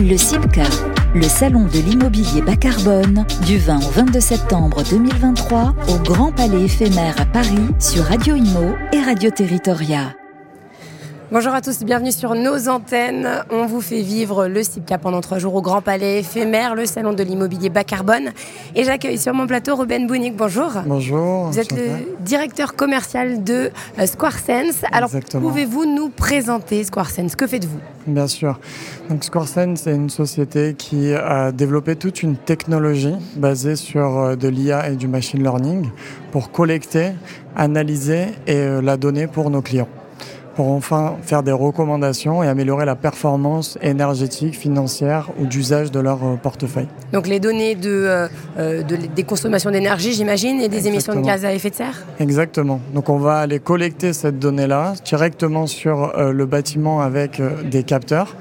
Le CIPCA, le salon de l'immobilier bas carbone, du 20 au 22 septembre 2023 au Grand Palais éphémère à Paris sur Radio Imo et Radio Territoria. Bonjour à tous, bienvenue sur nos antennes. On vous fait vivre le CIPCA pendant trois jours au Grand Palais éphémère, le salon de l'immobilier bas carbone. Et j'accueille sur mon plateau Ruben Bounik. Bonjour. Bonjour. Vous êtes le directeur commercial de euh, SquareSense. Alors, pouvez-vous nous présenter SquareSense Que faites-vous? Bien sûr. Donc, SquareSense est une société qui a développé toute une technologie basée sur euh, de l'IA et du machine learning pour collecter, analyser et euh, la donner pour nos clients pour enfin faire des recommandations et améliorer la performance énergétique, financière ou d'usage de leur euh, portefeuille. Donc les données de, euh, euh, des consommations d'énergie, j'imagine, et des émissions de gaz à effet de serre? Exactement. Donc on va aller collecter cette donnée-là directement sur le bâtiment avec des capteurs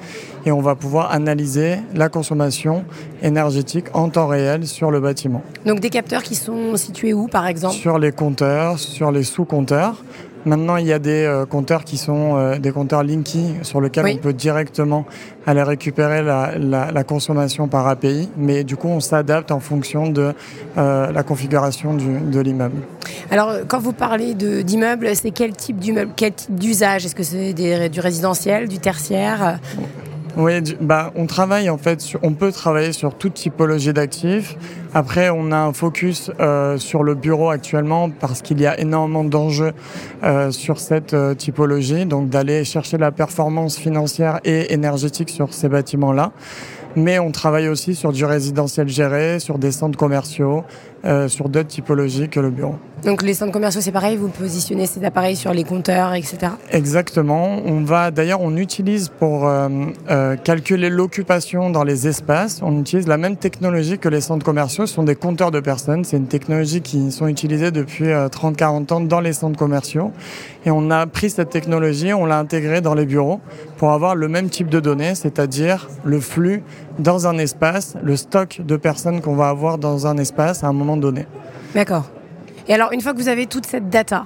et on va pouvoir analyser la consommation énergétique en temps réel sur le bâtiment. Donc des capteurs qui sont situés où par exemple? Sur les compteurs, sur les sous-compteurs. Maintenant, il y a des euh, compteurs qui sont euh, des compteurs Linky sur lesquels on peut directement aller récupérer la, consommation par API, mais du coup, on s'adapte en fonction de euh, la configuration de l'immeuble. Alors, quand vous parlez d'immeuble, c'est quel type d'immeuble, quel type d'usage? Est-ce que c'est du résidentiel, du tertiaire? Oui, bah, on travaille en fait, on peut travailler sur toute typologie d'actifs. Après, on a un focus euh, sur le bureau actuellement parce qu'il y a énormément d'enjeux euh, sur cette euh, typologie, donc d'aller chercher la performance financière et énergétique sur ces bâtiments-là mais on travaille aussi sur du résidentiel géré, sur des centres commerciaux, euh, sur d'autres typologies que le bureau. Donc les centres commerciaux, c'est pareil, vous positionnez ces appareils sur les compteurs, etc. Exactement. On va, d'ailleurs, on utilise pour euh, euh, calculer l'occupation dans les espaces, on utilise la même technologie que les centres commerciaux. Ce sont des compteurs de personnes. C'est une technologie qui sont utilisées depuis 30-40 ans dans les centres commerciaux. Et on a pris cette technologie, on l'a intégrée dans les bureaux pour avoir le même type de données, c'est-à-dire le flux dans un espace, le stock de personnes qu'on va avoir dans un espace à un moment donné. D'accord. Et alors, une fois que vous avez toute cette data,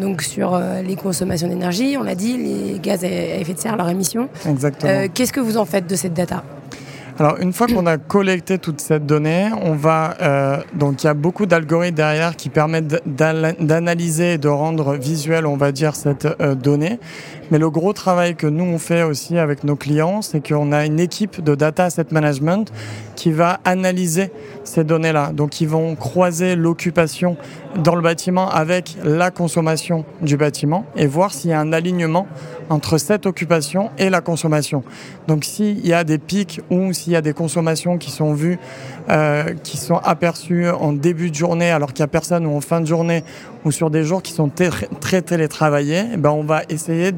donc sur euh, les consommations d'énergie, on l'a dit, les gaz à effet de serre, leur émission, Exactement. Euh, qu'est-ce que vous en faites de cette data? Alors une fois qu'on a collecté toute cette donnée, on va euh, donc il y a beaucoup d'algorithmes derrière qui permettent d'analyser et de rendre visuel, on va dire, cette euh, donnée. Mais le gros travail que nous on fait aussi avec nos clients, c'est qu'on a une équipe de data asset management qui va analyser ces données-là. Donc ils vont croiser l'occupation dans le bâtiment avec la consommation du bâtiment et voir s'il y a un alignement entre cette occupation et la consommation. Donc s'il y a des pics ou s'il y a des consommations qui sont vues, euh, qui sont aperçues en début de journée alors qu'il n'y a personne ou en fin de journée ou sur des jours qui sont très télétravaillés, eh ben on va essayer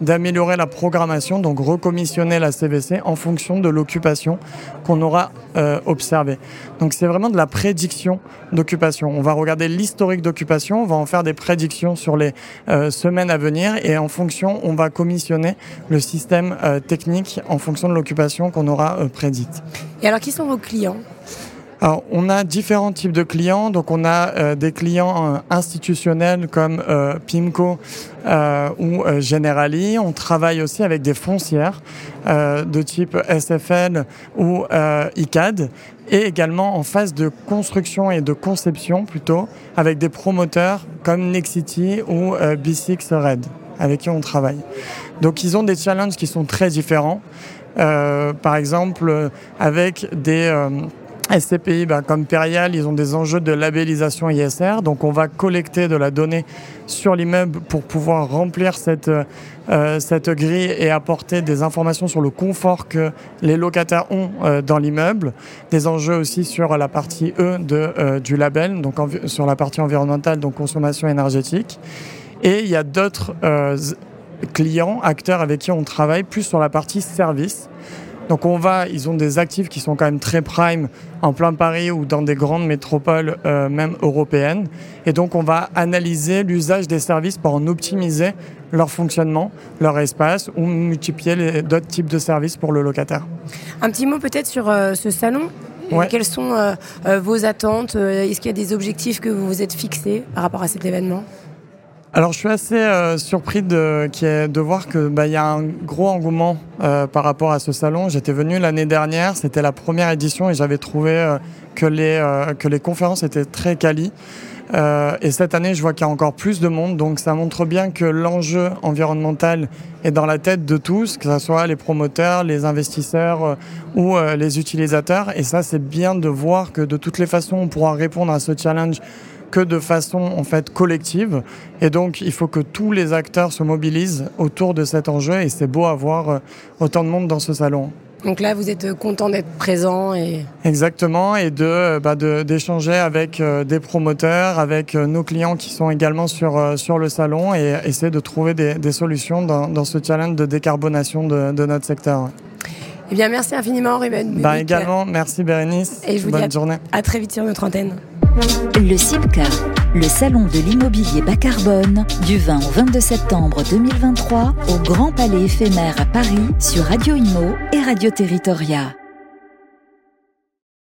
d'améliorer la programmation, donc recommissionner la CVC en fonction de l'occupation qu'on aura euh, observée. Donc c'est vraiment de la prédiction d'occupation. On va regarder l'historique d'occupation, on va en faire des prédictions sur les euh, semaines à venir et en fonction, on va commissionner le système technique en fonction de l'occupation qu'on aura Et alors qui sont vos clients? Alors, on a différents types de clients. Donc, on a euh, des clients euh, institutionnels comme euh, PIMCO ou Generali. On travaille aussi avec des foncières de type SFL ou ICAD et également en phase de construction et de conception plutôt avec des promoteurs comme Nexity ou B6 Red avec qui on travaille. Donc, ils ont des challenges qui sont très différents. par exemple, avec des SCPI, ben, comme Perial, ils ont des enjeux de labellisation ISR. Donc, on va collecter de la donnée sur l'immeuble pour pouvoir remplir cette, euh, cette grille et apporter des informations sur le confort que les locataires ont euh, dans l'immeuble. Des enjeux aussi sur la partie E de, euh, du label, donc sur la partie environnementale, donc consommation énergétique. Et il y a d'autres clients, acteurs avec qui on travaille plus sur la partie service. Donc on va, ils ont des actifs qui sont quand même très prime en plein Paris ou dans des grandes métropoles euh, même européennes. Et donc on va analyser l'usage des services pour en optimiser leur fonctionnement, leur espace ou multiplier d'autres types de services pour le locataire. Un petit mot peut-être sur euh, ce salon Quelles sont euh, vos attentes? Est-ce qu'il y a des objectifs que vous vous êtes fixés par rapport à cet événement? Alors je suis assez euh, surpris de, de voir que bah, y a un gros engouement euh, par rapport à ce salon. J'étais venu l'année dernière, c'était la première édition et j'avais trouvé euh, que, les, que les conférences étaient très quali. et cette année, je vois qu'il y a encore plus de monde, donc ça montre bien que l'enjeu environnemental est dans la tête de tous, que ce soit les promoteurs, les investisseurs ou les utilisateurs. Et ça, c'est bien de voir que de toutes les façons, on pourra répondre à ce challenge que de façon en fait collective. Et donc, il faut que tous les acteurs se mobilisent autour de cet enjeu. Et c'est beau avoir euh, autant de monde dans ce salon. Donc là, vous êtes content d'être présent et exactement et de euh, bah, d'échanger avec euh, des promoteurs, avec nos clients qui sont également sur sur le salon et essayer de trouver des, des solutions dans, dans, ce challenge de décarbonation de, de notre secteur. Eh bien, merci infiniment, Ruben. Bah, également, merci Bérénice. Et je vous Bonne dis à, journée. à très vite sur notre antenne. Le CIPCA, le salon de l'immobilier bas carbone, du 20 au 22 septembre 2023 au Grand Palais éphémère à Paris sur Radio Imo et Radio Territoria.